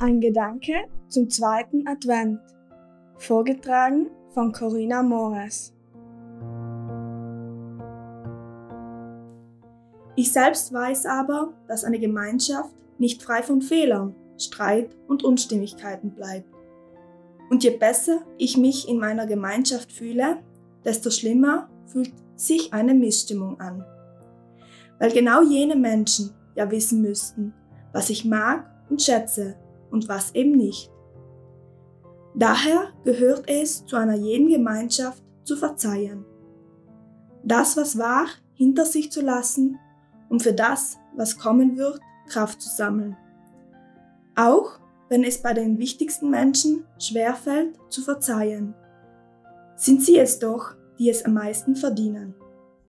Ein Gedanke zum zweiten Advent. Vorgetragen von Corinna Mores. Ich selbst weiß aber, dass eine Gemeinschaft nicht frei von Fehlern, Streit und Unstimmigkeiten bleibt. Und je besser ich mich in meiner Gemeinschaft fühle, desto schlimmer fühlt sich eine Missstimmung an. Weil genau jene Menschen ja wissen müssten, was ich mag und schätze und was eben nicht. Daher gehört es zu einer jeden Gemeinschaft zu verzeihen. Das, was war, hinter sich zu lassen, um für das, was kommen wird, Kraft zu sammeln. Auch wenn es bei den wichtigsten Menschen schwerfällt zu verzeihen, sind sie es doch, die es am meisten verdienen.